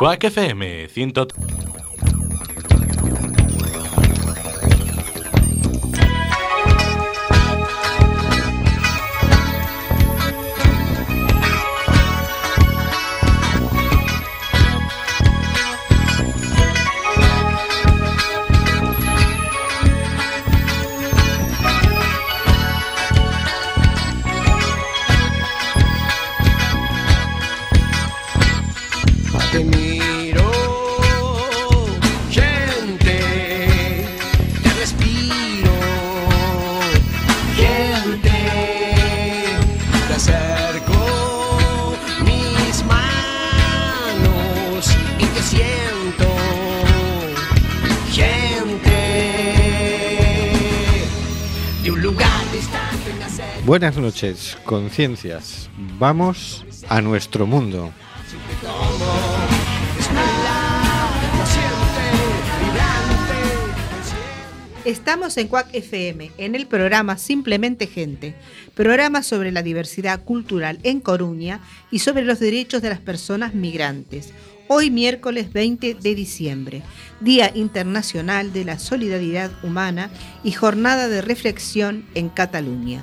Quack FM 100. Conciencias. Vamos a nuestro mundo. Estamos en Cuac FM, en el programa Simplemente Gente, programa sobre la diversidad cultural en Coruña y sobre los derechos de las personas migrantes. Hoy miércoles 20 de diciembre, Día Internacional de la Solidaridad Humana y jornada de reflexión en Cataluña.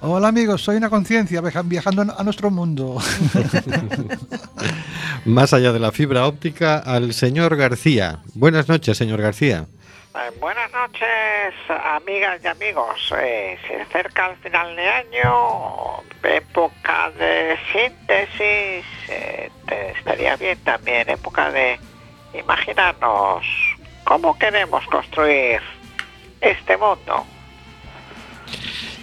Hola amigos, soy una conciencia viaja- viajando a nuestro mundo. Más allá de la fibra óptica, al señor García. Buenas noches, señor García. Eh, buenas noches, amigas y amigos. Eh, se acerca el final de año, época de síntesis. eh, te- estaría bien también, época de imaginarnos cómo queremos construir este mundo.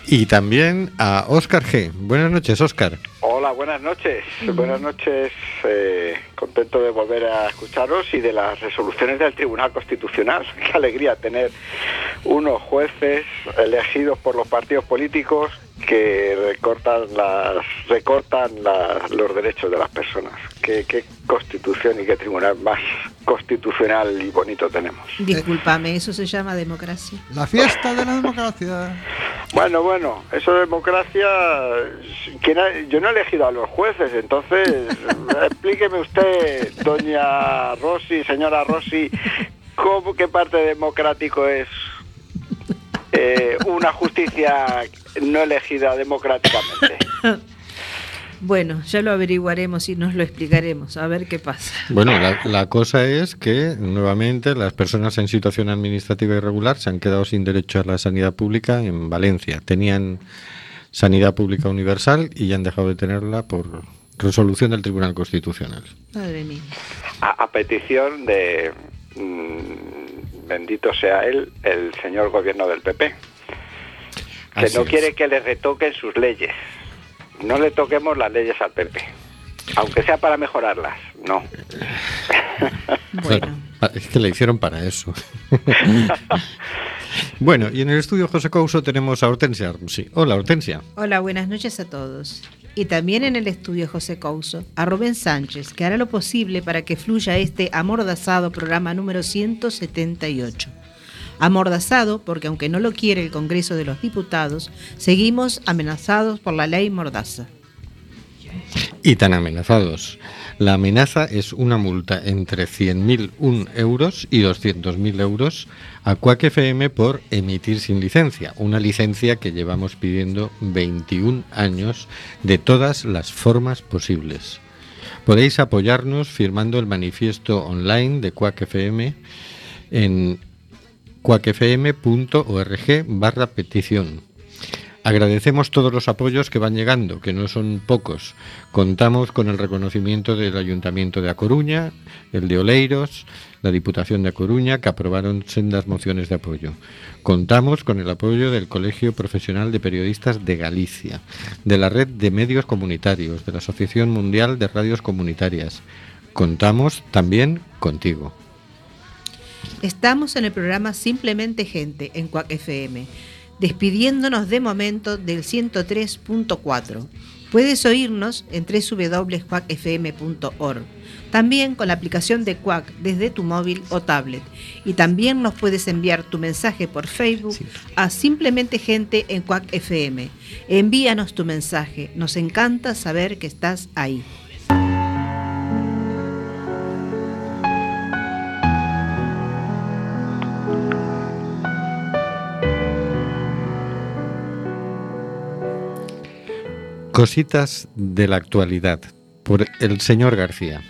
Y también a Óscar G. Buenas noches, Óscar. Hola, buenas noches. Buenas noches. eh, contento de volver a escucharos y de las resoluciones del Tribunal Constitucional. Qué alegría tener unos jueces elegidos por los partidos políticos que recortan las recortan la- los derechos de las personas. Qué, qué constitución y qué tribunal más constitucional y bonito tenemos. Discúlpame, eso se llama democracia. La fiesta de la democracia. Bueno, bueno, eso de democracia, ¿quién ha- yo no he elegido a los jueces, entonces explíqueme usted, doña Rossi, señora Rossi, ¿cómo, qué parte democrático es eh, una justicia no elegida democráticamente? Bueno, ya lo averiguaremos y nos lo explicaremos, a ver qué pasa. Bueno, la, la cosa es que nuevamente las personas en situación administrativa irregular se han quedado sin derecho a la sanidad pública en Valencia. Tenían sanidad pública universal y ya han dejado de tenerla por resolución del Tribunal Constitucional. Madre mía. A, a petición de, mm, bendito sea él, el señor gobierno del PP, que Así no es. quiere que le retoquen sus leyes. No le toquemos las leyes al PP, aunque sea para mejorarlas, no. Bueno, Es que le hicieron para eso. bueno, y en el estudio José Couso tenemos a Hortensia. Sí. Hola, Hortensia. hola, buenas noches a todos. Y también en el estudio José Couso, a Rubén Sánchez, que hará lo posible para que fluya este amordazado programa número 178. Amordazado porque aunque no lo quiere el Congreso de los Diputados, seguimos amenazados por la ley Mordaza. Y tan amenazados. La amenaza es una multa entre 100.001 euros y 200.000 euros a Quack por emitir sin licencia, una licencia que llevamos pidiendo 21 años de todas las formas posibles. Podéis apoyarnos firmando el manifiesto online de Quack en cuacfm.org barra petición. Agradecemos todos los apoyos que van llegando, que no son pocos. Contamos con el reconocimiento del Ayuntamiento de A Coruña, el de Oleiros, la Diputación de A Coruña, que aprobaron sendas mociones de apoyo. Contamos con el apoyo del Colegio Profesional de Periodistas de Galicia, de la Red de Medios Comunitarios, de la Asociación Mundial de Radios Comunitarias. Contamos también contigo. Estamos en el programa Simplemente Gente en Cuac FM, despidiéndonos de momento del 103.4. Puedes oírnos en www.cuacfm.org, también con la aplicación de Cuac desde tu móvil o tablet. Y también nos puedes enviar tu mensaje por Facebook a Simplemente Gente en Cuac FM. Envíanos tu mensaje, nos encanta saber que estás ahí. Cositas de la actualidad por el señor García.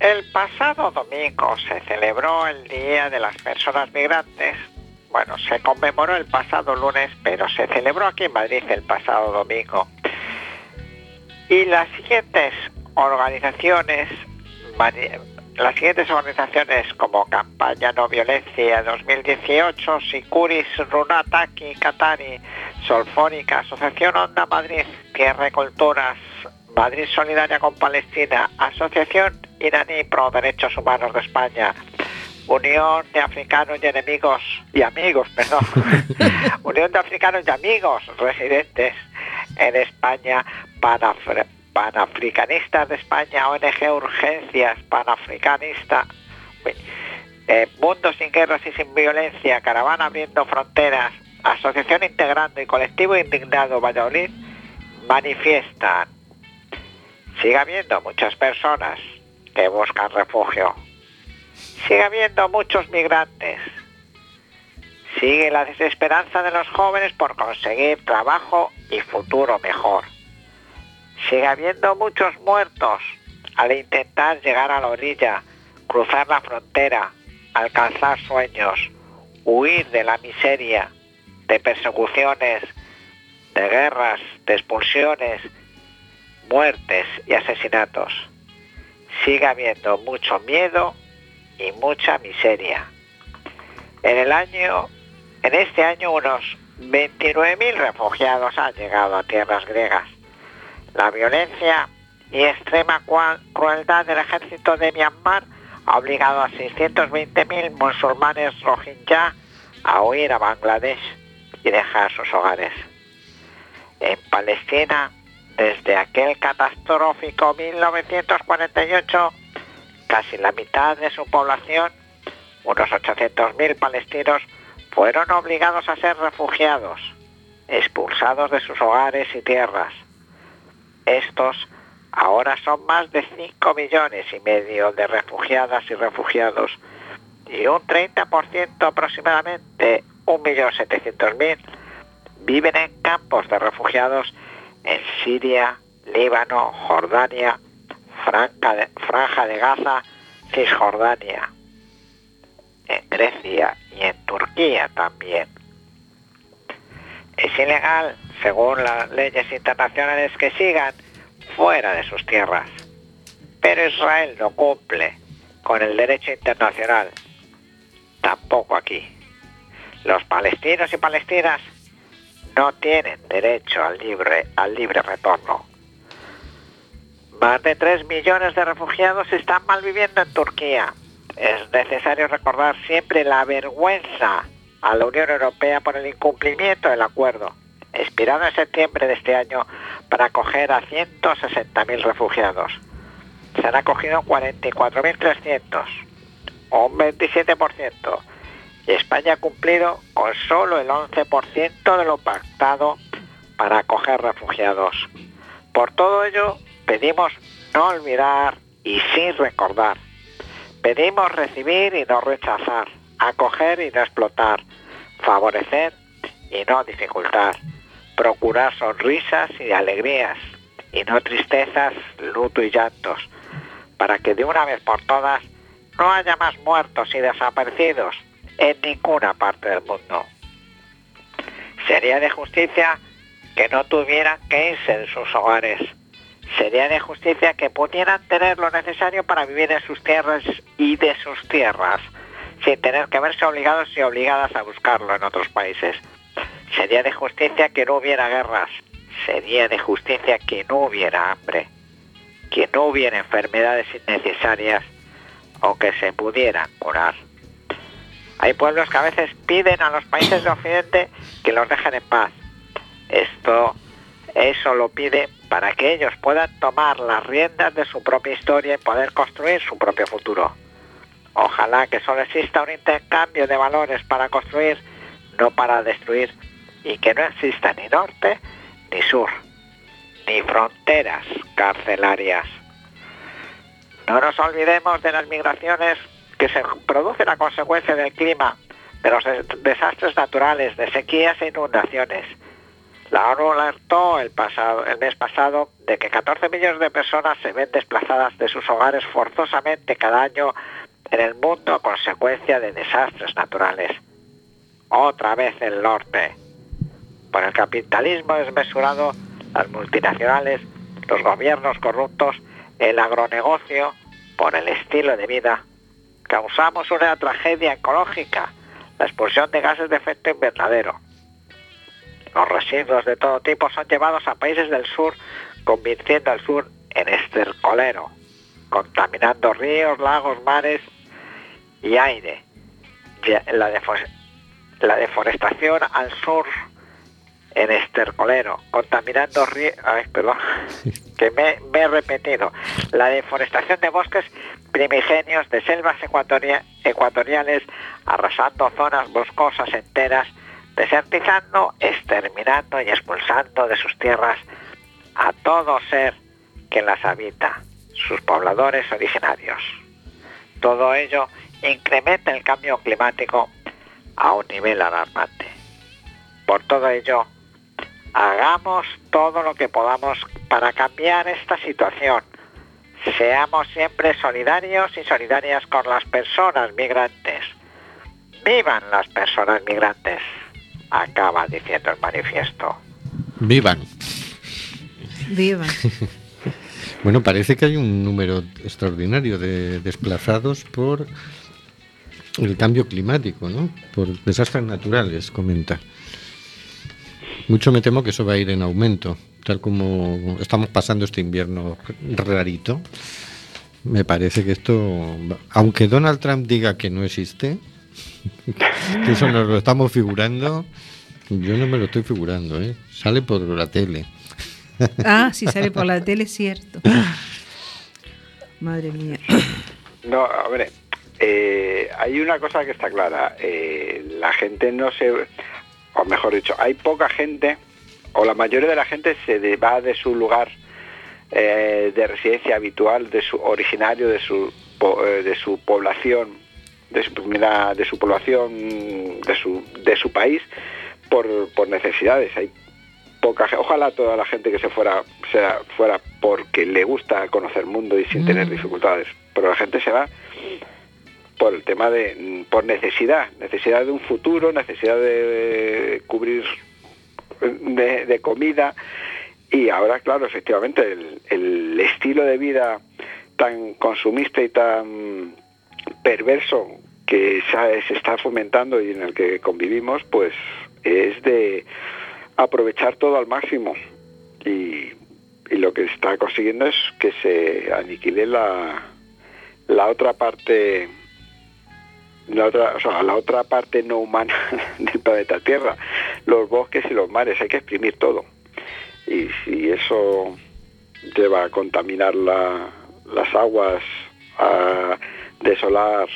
El pasado domingo se celebró el Día de las Personas Migrantes. Bueno, se conmemoró el pasado lunes, pero se celebró aquí en Madrid el pasado domingo. Y las siguientes organizaciones, las siguientes organizaciones como Campaña No Violencia 2018, Sicuris, Runataki, Catari, Solfónica, Asociación Onda Madrid, Tierra y Culturas, Madrid Solidaria con Palestina, Asociación Iraní Pro Derechos Humanos de España, Unión de Africanos y Enemigos y Amigos, perdón, Unión de Africanos y Amigos residentes en España, Panafri- Panafricanistas de España, ONG Urgencias, Panafricanista, eh, Mundo sin guerras y sin violencia, Caravana abriendo fronteras, Asociación Integrando y Colectivo Indignado Valladolid manifiestan. Sigue habiendo muchas personas que buscan refugio. Sigue habiendo muchos migrantes. Sigue la desesperanza de los jóvenes por conseguir trabajo y futuro mejor. Sigue habiendo muchos muertos al intentar llegar a la orilla, cruzar la frontera, alcanzar sueños, huir de la miseria, de persecuciones, de guerras, de expulsiones, muertes y asesinatos. Sigue habiendo mucho miedo y mucha miseria. En el año, en este año unos 29.000 refugiados han llegado a tierras griegas. La violencia y extrema crueldad del ejército de Myanmar ha obligado a 620.000 musulmanes rohingya a huir a Bangladesh y dejar sus hogares. En Palestina, desde aquel catastrófico 1948, casi la mitad de su población, unos 800.000 palestinos, fueron obligados a ser refugiados, expulsados de sus hogares y tierras. Estos ahora son más de 5 millones y medio de refugiadas y refugiados y un 30% aproximadamente, 1.700.000, viven en campos de refugiados en Siria, Líbano, Jordania, Franja de, Franja de Gaza, Cisjordania, en Grecia y en Turquía también. Es ilegal, según las leyes internacionales, que sigan fuera de sus tierras. Pero Israel no cumple con el derecho internacional. Tampoco aquí. Los palestinos y palestinas no tienen derecho al libre, al libre retorno. Más de 3 millones de refugiados están malviviendo en Turquía. Es necesario recordar siempre la vergüenza a la Unión Europea por el incumplimiento del acuerdo, expirado en septiembre de este año, para acoger a 160.000 refugiados. Se han acogido 44.300, un 27%, y España ha cumplido con solo el 11% de lo pactado para acoger refugiados. Por todo ello, pedimos no olvidar y sí recordar. Pedimos recibir y no rechazar, acoger y no explotar, favorecer y no dificultar, procurar sonrisas y alegrías y no tristezas, luto y llantos, para que de una vez por todas no haya más muertos y desaparecidos en ninguna parte del mundo. Sería de justicia que no tuvieran que irse de sus hogares. Sería de justicia que pudieran tener lo necesario para vivir en sus tierras y de sus tierras, sin tener que verse obligados y obligadas a buscarlo en otros países. Sería de justicia que no hubiera guerras. Sería de justicia que no hubiera hambre. Que no hubiera enfermedades innecesarias o que se pudieran curar. Hay pueblos que a veces piden a los países de Occidente que los dejen en paz. Esto, eso lo pide para que ellos puedan tomar las riendas de su propia historia y poder construir su propio futuro. Ojalá que solo exista un intercambio de valores para construir, no para destruir, y que no exista ni norte ni sur, ni fronteras carcelarias. No nos olvidemos de las migraciones que se producen a consecuencia del clima, de los des- desastres naturales, de sequías e inundaciones. La ONU alertó el, pasado, el mes pasado de que 14 millones de personas se ven desplazadas de sus hogares forzosamente cada año en el mundo a consecuencia de desastres naturales. Otra vez el norte. Por el capitalismo desmesurado, las multinacionales, los gobiernos corruptos, el agronegocio, por el estilo de vida, causamos una tragedia ecológica, la expulsión de gases de efecto invernadero. Los residuos de todo tipo son llevados a países del sur, convirtiendo al sur en estercolero, contaminando ríos, lagos, mares y aire. La deforestación al sur en estercolero, contaminando ríos... Ay, perdón, que me, me he repetido. La deforestación de bosques primigenios, de selvas ecuatoria- ecuatoriales, arrasando zonas boscosas enteras, desertizando, exterminando y expulsando de sus tierras a todo ser que las habita, sus pobladores originarios. Todo ello incrementa el cambio climático a un nivel alarmante. Por todo ello, hagamos todo lo que podamos para cambiar esta situación. Seamos siempre solidarios y solidarias con las personas migrantes. ¡Vivan las personas migrantes! Acaba diciendo el manifiesto. Vivan. Viva. Bueno, parece que hay un número extraordinario de desplazados por el cambio climático, ¿no? Por desastres naturales, comenta. Mucho me temo que eso va a ir en aumento, tal como estamos pasando este invierno rarito. Me parece que esto, aunque Donald Trump diga que no existe, que eso nos lo estamos figurando, yo no me lo estoy figurando, ¿eh? Sale por la tele. Ah, si sale por la tele, es cierto. Madre mía. No, hombre, eh, hay una cosa que está clara. eh, la gente no se... O mejor dicho, hay poca gente, o la mayoría de la gente se va de su lugar eh, de residencia habitual, de su originario, de su, eh, de su población, de su primera, de su población, de su, de su país, por, por necesidades. Hay poca ojalá toda la gente que se fuera sea fuera porque le gusta conocer el mundo y sin tener dificultades pero la gente se va por el tema de por necesidad necesidad de un futuro necesidad de cubrir de, comida. Y ahora claro efectivamente el, estilo de vida tan consumista y tan perverso que se está fomentando y en el que convivimos pues es de aprovechar todo al máximo. Y, y lo que está consiguiendo es que se aniquile la, la otra parte la otra, o sea, la otra parte no humana del planeta Tierra, los bosques y los mares, hay que exprimir todo. Y si eso lleva a contaminar la- las aguas, a desolar,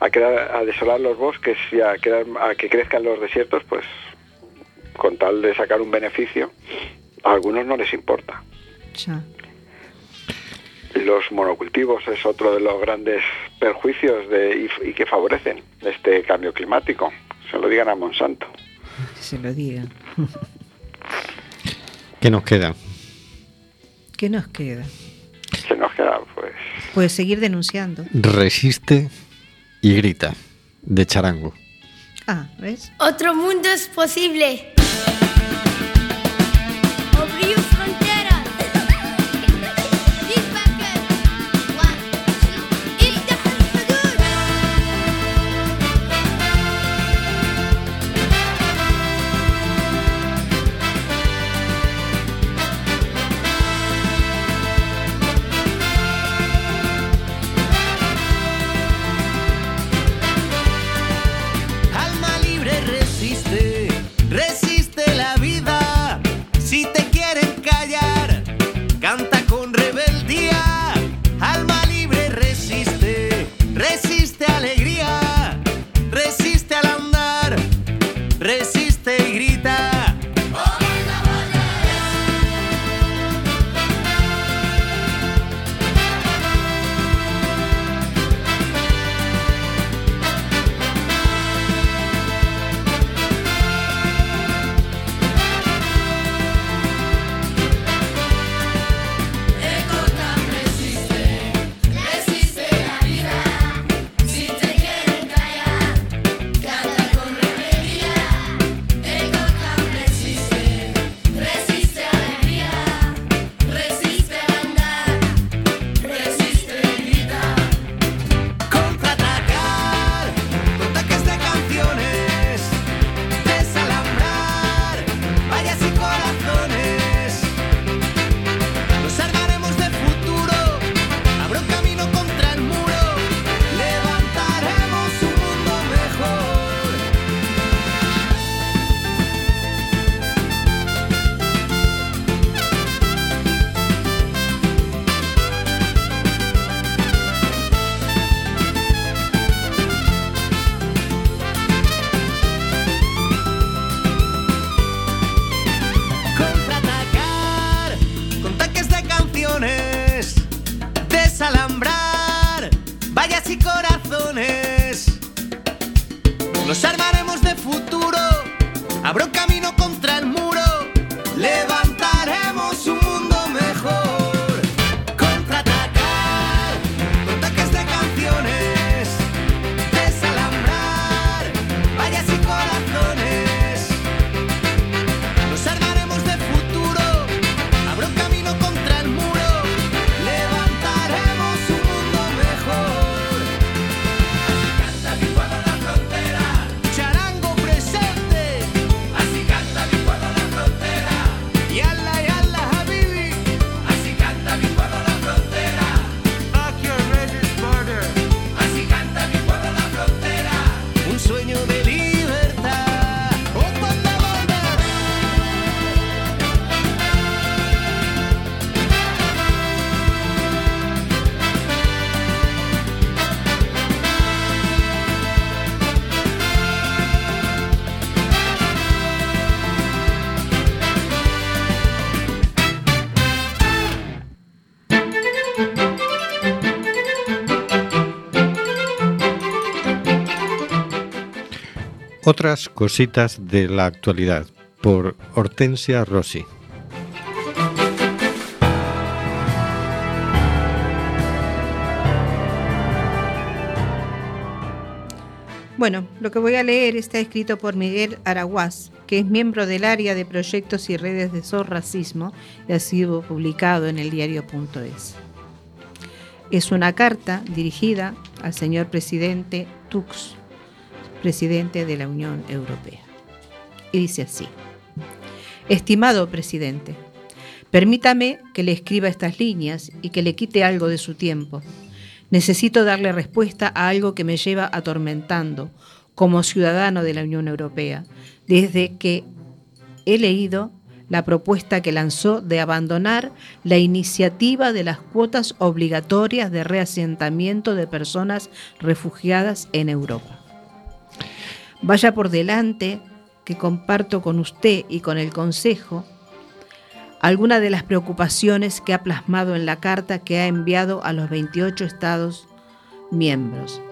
a, crear- a desolar los bosques y a, crear- a que crezcan los desiertos, pues con tal de sacar un beneficio, a algunos no les importa. Los monocultivos es otro de los grandes perjuicios de, y, y que favorecen este cambio climático. Se lo digan a Monsanto. Se lo diga. ¿Qué nos queda? ¿Qué nos queda? ¿Qué nos queda? Pues Pues seguir denunciando. Resiste y grita, de charango. Ah, ¿ves? Otro mundo es posible. Otras cositas de la actualidad por Hortensia Rossi. Bueno, lo que voy a leer está escrito por Miguel Araguaz, que es miembro del área de proyectos y redes de Racismo y ha sido publicado en el diario.es. Es una carta dirigida al señor presidente Tux, presidente de la Unión Europea. Y dice así, Estimado presidente, permítame que le escriba estas líneas y que le quite algo de su tiempo. Necesito darle respuesta a algo que me lleva atormentando como ciudadano de la Unión Europea desde que he leído la propuesta que lanzó de abandonar la iniciativa de las cuotas obligatorias de reasentamiento de personas refugiadas en Europa. Vaya por delante que comparto con usted y con el Consejo algunas de las preocupaciones que ha plasmado en la carta que ha enviado a los 28 Estados miembros.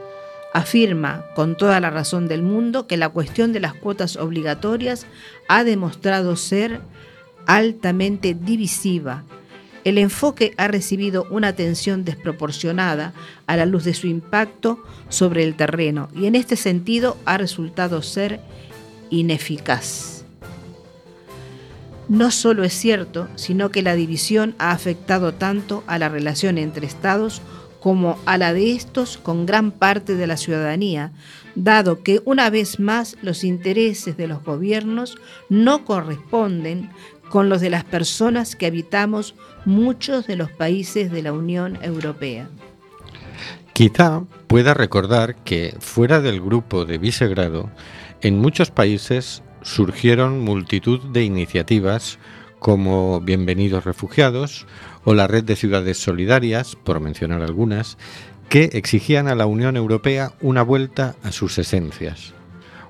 Afirma con toda la razón del mundo que la cuestión de las cuotas obligatorias ha demostrado ser altamente divisiva el enfoque ha recibido una atención desproporcionada a la luz de su impacto sobre el terreno y en este sentido ha resultado ser ineficaz. No solo es cierto, sino que la división ha afectado tanto a la relación entre estados como a la de estos con gran parte de la ciudadanía, dado que una vez más los intereses de los gobiernos no corresponden con los de las personas que habitamos muchos de los países de la Unión Europea. Quizá pueda recordar que fuera del grupo de Visegrado, en muchos países surgieron multitud de iniciativas como Bienvenidos Refugiados o la Red de Ciudades Solidarias, por mencionar algunas, que exigían a la Unión Europea una vuelta a sus esencias,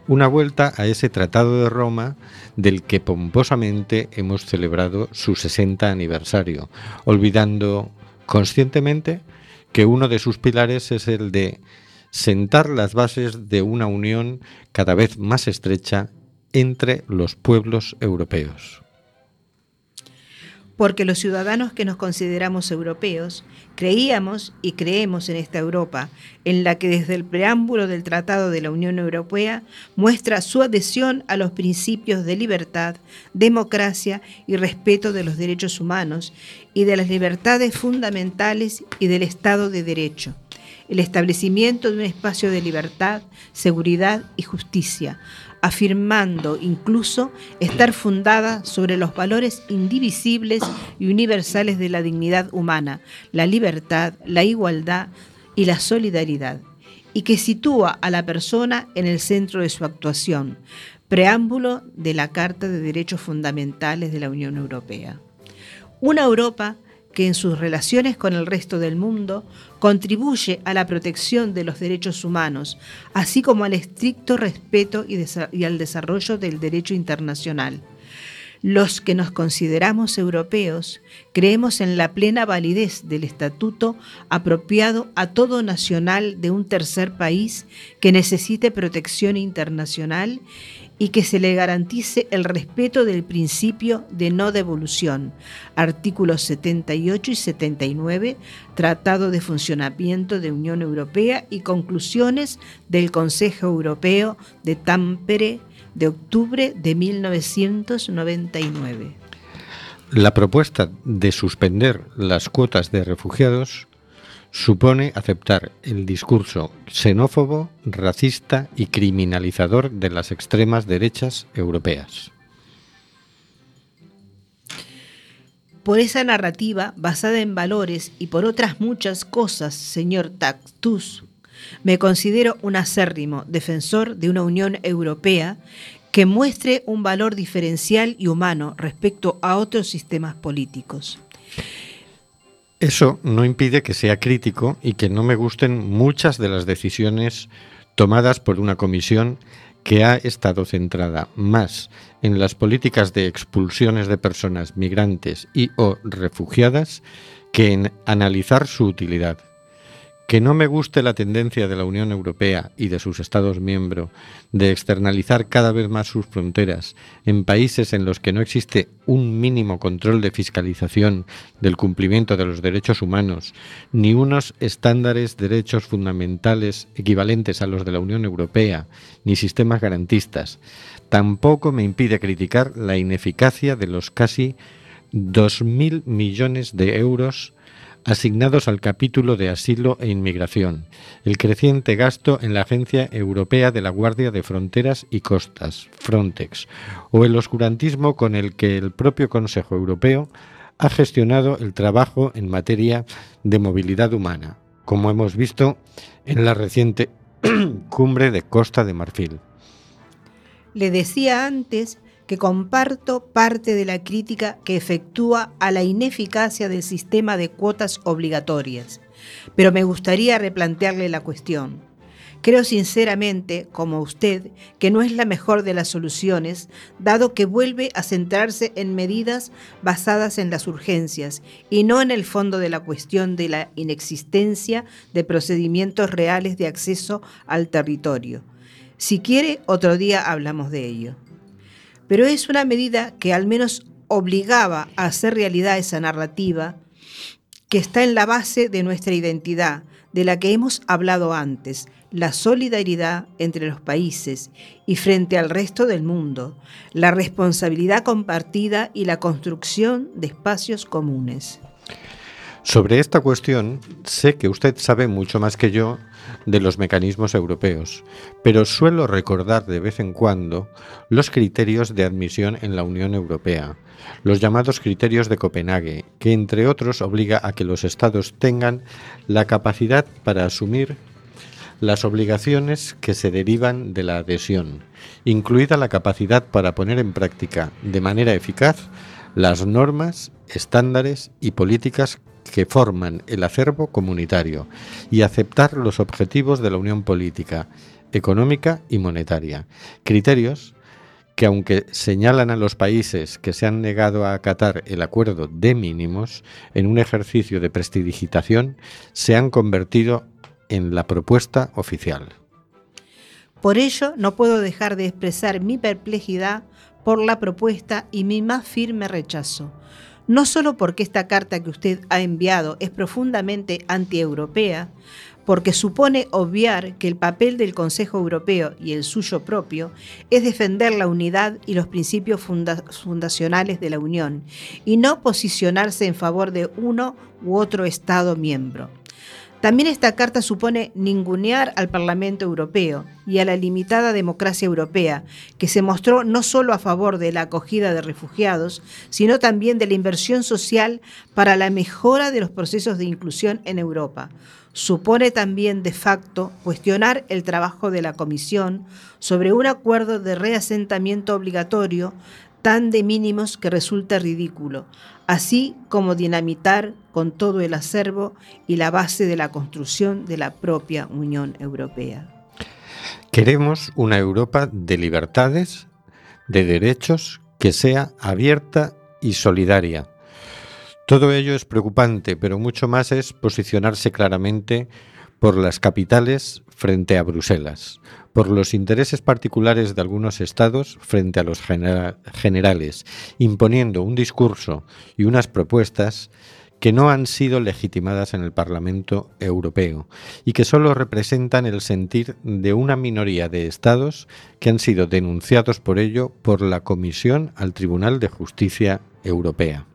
una vuelta a ese Tratado de Roma del que pomposamente hemos celebrado su 60 aniversario, olvidando conscientemente que uno de sus pilares es el de sentar las bases de una unión cada vez más estrecha entre los pueblos europeos. Porque los ciudadanos que nos consideramos europeos creíamos y creemos en esta Europa, en la que desde el preámbulo del Tratado de la Unión Europea muestra su adhesión a los principios de libertad, democracia y respeto de los derechos humanos y de las libertades fundamentales y del Estado de Derecho el establecimiento de un espacio de libertad, seguridad y justicia, afirmando incluso estar fundada sobre los valores indivisibles y universales de la dignidad humana, la libertad, la igualdad y la solidaridad, y que sitúa a la persona en el centro de su actuación, preámbulo de la Carta de Derechos Fundamentales de la Unión Europea. Una Europa que en sus relaciones con el resto del mundo contribuye a la protección de los derechos humanos, así como al estricto respeto y, al desarrollo del derecho internacional. Los que nos consideramos europeos creemos en la plena validez del estatuto apropiado a todo nacional de un tercer país que necesite protección internacional y que se le garantice el respeto del principio de no devolución, artículos 78 y 79, Tratado de Funcionamiento de Unión Europea y conclusiones del Consejo Europeo de Tampere de octubre de 1999. La propuesta de suspender las cuotas de refugiados supone aceptar el discurso xenófobo, racista y criminalizador de las extremas derechas europeas. Por esa narrativa basada en valores y por otras muchas cosas, señor Tactus, me considero un acérrimo defensor de una Unión Europea que muestre un valor diferencial y humano respecto a otros sistemas políticos. Eso no impide que sea crítico y que no me gusten muchas de las decisiones tomadas por una comisión que ha estado centrada más en las políticas de expulsiones de personas migrantes y o refugiadas que en analizar su utilidad. Que no me guste la tendencia de la Unión Europea y de sus Estados miembros de externalizar cada vez más sus fronteras en países en los que no existe un mínimo control de fiscalización del cumplimiento de los derechos humanos, ni unos estándares de derechos fundamentales equivalentes a los de la Unión Europea, ni sistemas garantistas. Tampoco me impide criticar la ineficacia de los casi 2.000 millones de euros asignados al capítulo de asilo e inmigración, el creciente gasto en la Agencia Europea de la Guardia de Fronteras y Costas, Frontex, o el oscurantismo con el que el propio Consejo Europeo ha gestionado el trabajo en materia de movilidad humana, como hemos visto en la reciente cumbre de Costa de Marfil. Le decía antes que comparto parte de la crítica que efectúa a la ineficacia del sistema de cuotas obligatorias, pero me gustaría replantearle la cuestión. Creo sinceramente, como usted, que no es la mejor de las soluciones, dado que vuelve a centrarse en medidas basadas en las urgencias y no en el fondo de la cuestión de la inexistencia de procedimientos reales de acceso al territorio. Si quiere, otro día hablamos de ello pero es una medida que al menos obligaba a hacer realidad esa narrativa que está en la base de nuestra identidad, de la que hemos hablado antes, la solidaridad entre los países y frente al resto del mundo, la responsabilidad compartida y la construcción de espacios comunes. Sobre esta cuestión, sé que usted sabe mucho más que yo de los mecanismos europeos, pero suelo recordar de vez en cuando los criterios de admisión en la Unión Europea, los llamados criterios de Copenhague, que entre otros obliga a que los estados tengan la capacidad para asumir las obligaciones que se derivan de la adhesión, incluida la capacidad para poner en práctica de manera eficaz las normas, estándares y políticas que forman el acervo comunitario y aceptar los objetivos de la Unión Política, Económica y Monetaria. Criterios que aunque señalan a los países que se han negado a acatar el acuerdo de mínimos en un ejercicio de prestidigitación, se han convertido en la propuesta oficial. Por ello, no puedo dejar de expresar mi perplejidad por la propuesta y mi más firme rechazo. No solo porque esta carta que usted ha enviado es profundamente antieuropea, porque supone obviar que el papel del Consejo Europeo y el suyo propio es defender la unidad y los principios funda fundacionales de la Unión, y no posicionarse en favor de uno u otro Estado miembro. También esta carta supone ningunear al Parlamento Europeo y a la limitada democracia europea, que se mostró no solo a favor de la acogida de refugiados, sino también de la inversión social para la mejora de los procesos de inclusión en Europa. Supone también de facto cuestionar el trabajo de la Comisión sobre un acuerdo de reasentamiento obligatorio tan de mínimos que resulta ridículo, así como dinamitar con todo el acervo y la base de la construcción de la propia Unión Europea. Queremos una Europa de libertades, de derechos, que sea abierta y solidaria. Todo ello es preocupante, pero mucho más es posicionarse claramente por las capitales frente a Bruselas, por los intereses particulares de algunos estados frente a los genera generales, imponiendo un discurso y unas propuestas que no han sido legitimadas en el Parlamento Europeo y que solo representan el sentir de una minoría de estados que han sido denunciados por ello por la Comisión al Tribunal de Justicia Europea.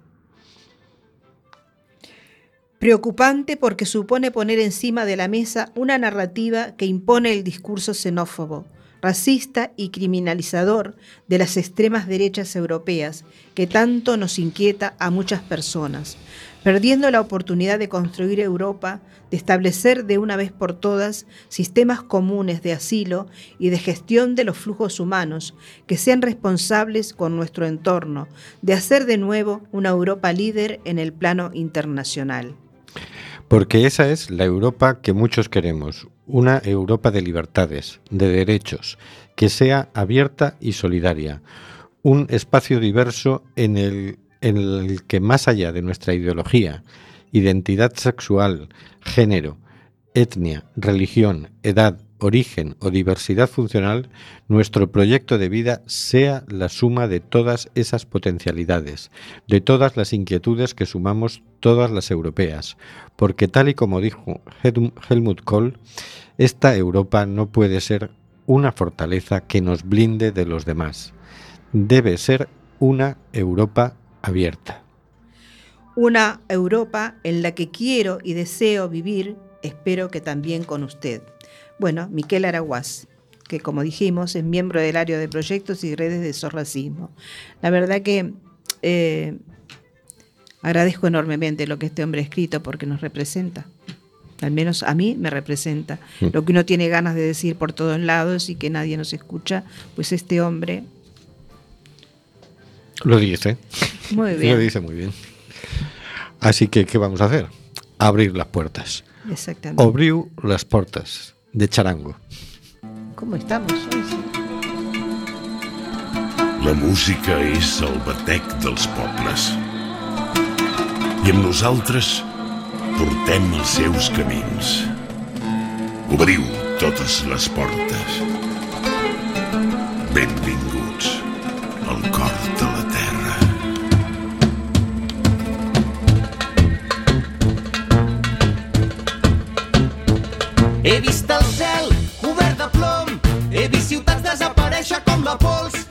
Preocupante porque supone poner encima de la mesa una narrativa que impone el discurso xenófobo, racista y criminalizador de las extremas derechas europeas que tanto nos inquieta a muchas personas, perdiendo la oportunidad de construir Europa, de establecer de una vez por todas sistemas comunes de asilo y de gestión de los flujos humanos que sean responsables con nuestro entorno, de hacer de nuevo una Europa líder en el plano internacional. Porque esa es la Europa que muchos queremos, una Europa de libertades, de derechos, que sea abierta y solidaria, un espacio diverso en el, que más allá de nuestra ideología, identidad sexual, género, etnia, religión, edad, origen o diversidad funcional, nuestro proyecto de vida sea la suma de todas esas potencialidades, de todas las inquietudes que sumamos todas las europeas, porque tal y como dijo Helmut Kohl, esta Europa no puede ser una fortaleza que nos blinde de los demás, debe ser una Europa abierta. Una Europa en la que quiero y deseo vivir, espero que también con usted. Bueno, Miquel Araguaz, que como dijimos es miembro del área de proyectos y redes de sorracismo. La verdad que eh, agradezco enormemente lo que este hombre ha escrito porque nos representa. Al menos a mí me representa. Mm. Lo que uno tiene ganas de decir por todos lados y que nadie nos escucha, pues este hombre Lo dice. Muy Lo bien. dice muy bien. Así que, ¿qué vamos a hacer? Abrir las puertas. Exactamente. Las puertas de charango. ¿Cómo estamos hoy? sí? La música és el batec dels pobles. I amb nosaltres portem els seus camins. Obriu totes les portes. Benvinguts He vist el cel cobert de plom, he vist ciutats desaparèixer com la pols.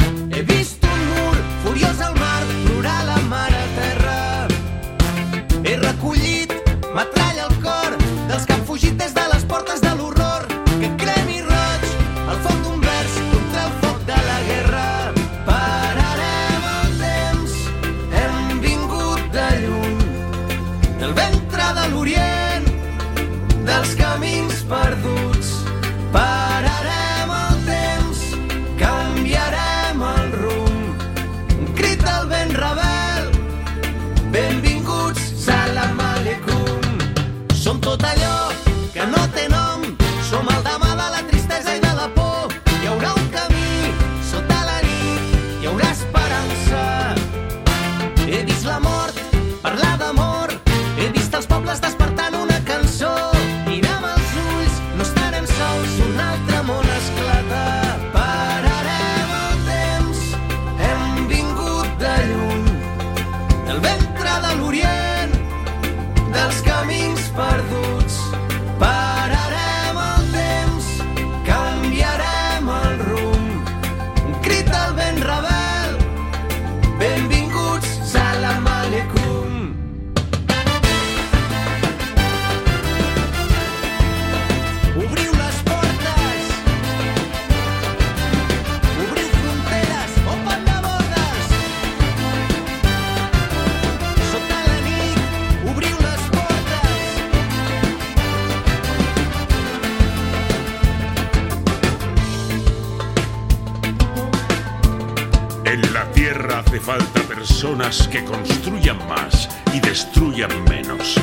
Que construyan más y destruyan menos,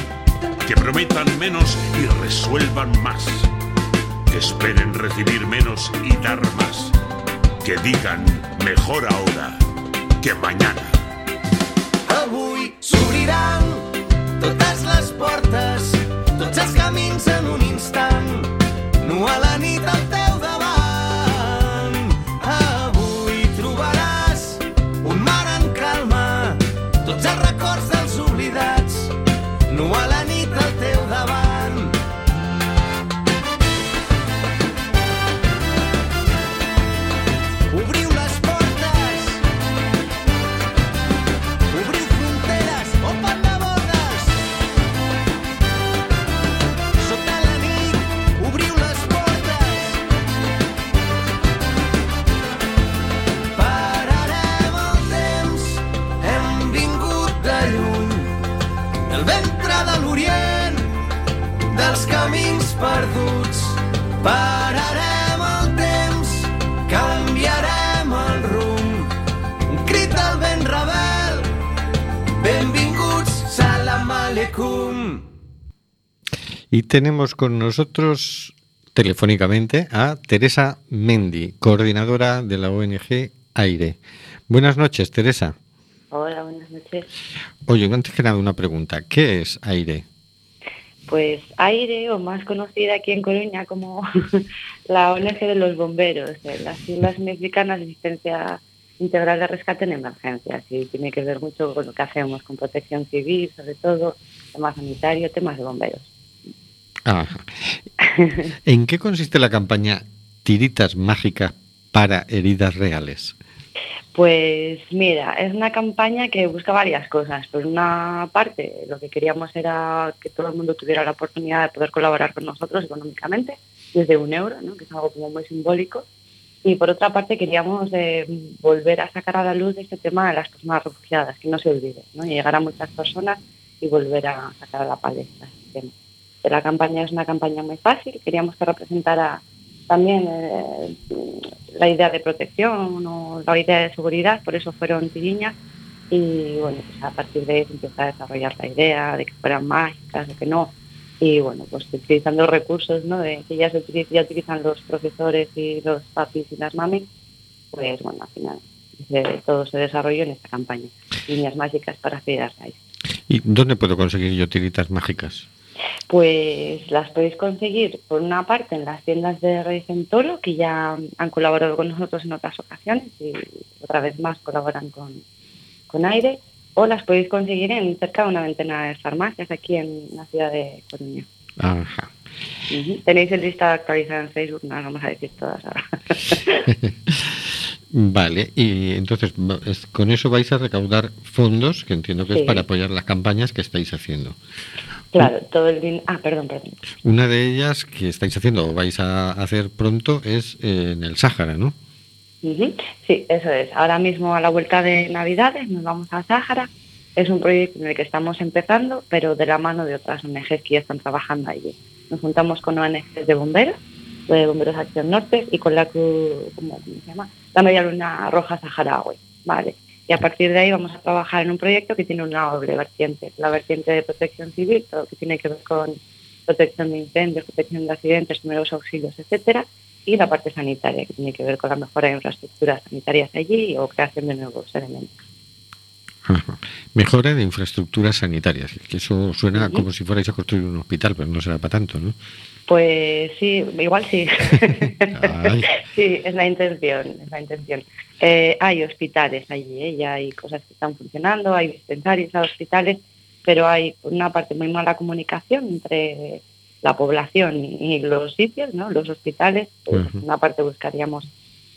que prometan menos y resuelvan más, que esperen recibir menos y dar más, que digan mejor ahora que mañana. Avui s'obriran totes les portes, tots els en un instant. Nu a la nit Y tenemos con nosotros telefónicamente a Teresa Mendi, coordinadora de la ONG Aire. Buenas noches, Teresa. Hola, buenas noches. Oye, antes que nada una pregunta. ¿Qué es Aire? Pues Aire, o más conocida aquí en Coruña como la ONG de los bomberos, de las Islas Mexicanas de Asistencia Integral de Rescate en Emergencias. Y tiene que ver mucho con lo que hacemos, con protección civil, sobre todo, temas sanitario, temas de bomberos. Ajá. ¿En qué consiste la campaña Tiritas Mágicas para Heridas Reales? Pues mira, es una campaña que busca varias cosas. Por una parte, lo que queríamos era que todo el mundo tuviera la oportunidad de poder colaborar con nosotros económicamente, desde un euro, ¿no? que es algo como muy simbólico. Y por otra parte, queríamos eh, volver a sacar a la luz este tema de las personas refugiadas, que no se olvide, ¿no? y llegar a muchas personas y volver a sacar a la palestra este tema. La campaña es una campaña muy fácil, queríamos que representara también eh, la idea de protección o la idea de seguridad, por eso fueron tiriñas y bueno, pues a partir de ahí se empieza a desarrollar la idea de que fueran mágicas o que no y bueno, pues utilizando recursos ¿no? de, que ya, se utiliz- ya utilizan los profesores y los papis y las mamis, pues bueno, al final todo se desarrolló en esta campaña, líneas mágicas para raíz. ¿Y dónde puedo conseguir yo tiritas mágicas? Pues las podéis conseguir, por una parte, en las tiendas de Reyes en Toro, que ya han colaborado con nosotros en otras ocasiones y otra vez más colaboran con, con Aire, o las podéis conseguir en cerca de una veintena de farmacias aquí en la ciudad de Coruña. Ajá. Tenéis el listado actualizado en Facebook, no las vamos a decir todas ahora. Vale, y entonces con eso vais a recaudar fondos, que entiendo que es para apoyar las campañas que estáis haciendo. Claro, todo el din- Ah, perdón, perdón. Una de ellas que estáis haciendo o vais a hacer pronto es eh, en el Sáhara, ¿no? Sí, eso es. Ahora mismo a la vuelta de Navidades nos vamos a Sáhara. Es un proyecto en el que estamos empezando, pero de la mano de otras ONGs que ya están trabajando allí. Nos juntamos con ONGs de bomberos, de Bomberos Acción Norte y con la Cruz, ¿cómo se llama? La Media Luna Roja Saharaui, ¿vale? Y a partir de ahí vamos a trabajar en un proyecto que tiene una doble vertiente. La vertiente de protección civil, todo lo que tiene que ver con protección de incendios, protección de accidentes, primeros auxilios, etcétera, y la parte sanitaria, que tiene que ver con la mejora de infraestructuras sanitarias allí o creación de nuevos elementos. Mejora de infraestructuras sanitarias, que eso suena como si fuerais a construir un hospital, pero no será para tanto, ¿no? Pues sí, igual sí. Sí, es la intención, es la intención. Eh, hay hospitales allí, ¿eh? ya hay cosas que están funcionando, hay dispensarios, hay hospitales, pero hay una parte muy mala comunicación entre la población y, los sitios, ¿no? Los hospitales, pues, una parte buscaríamos